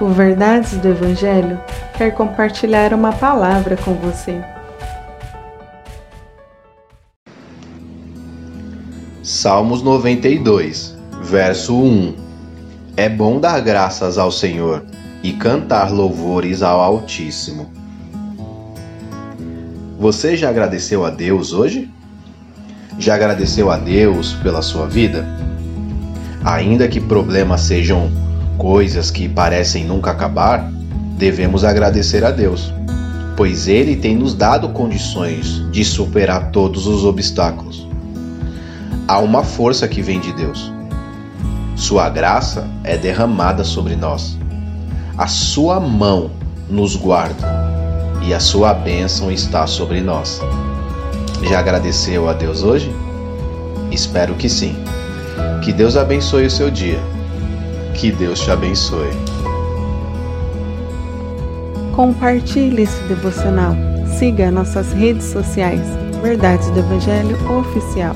O Verdades do Evangelho quer compartilhar uma palavra com você. Salmos 92, verso 1 É bom dar graças ao Senhor e cantar louvores ao Altíssimo. Você já agradeceu a Deus hoje? Já agradeceu a Deus pela sua vida? Ainda que problemas sejam coisas que parecem nunca acabar, devemos agradecer a Deus, pois Ele tem nos dado condições de superar todos os obstáculos. Há uma força que vem de Deus. Sua graça é derramada sobre nós. A sua mão nos guarda e a sua bênção está sobre nós. Já agradeceu a Deus hoje? Espero que sim. Que Deus abençoe o seu dia. Que Deus te abençoe. Compartilhe esse devocional. Siga nossas redes sociais. Verdades do Evangelho Oficial.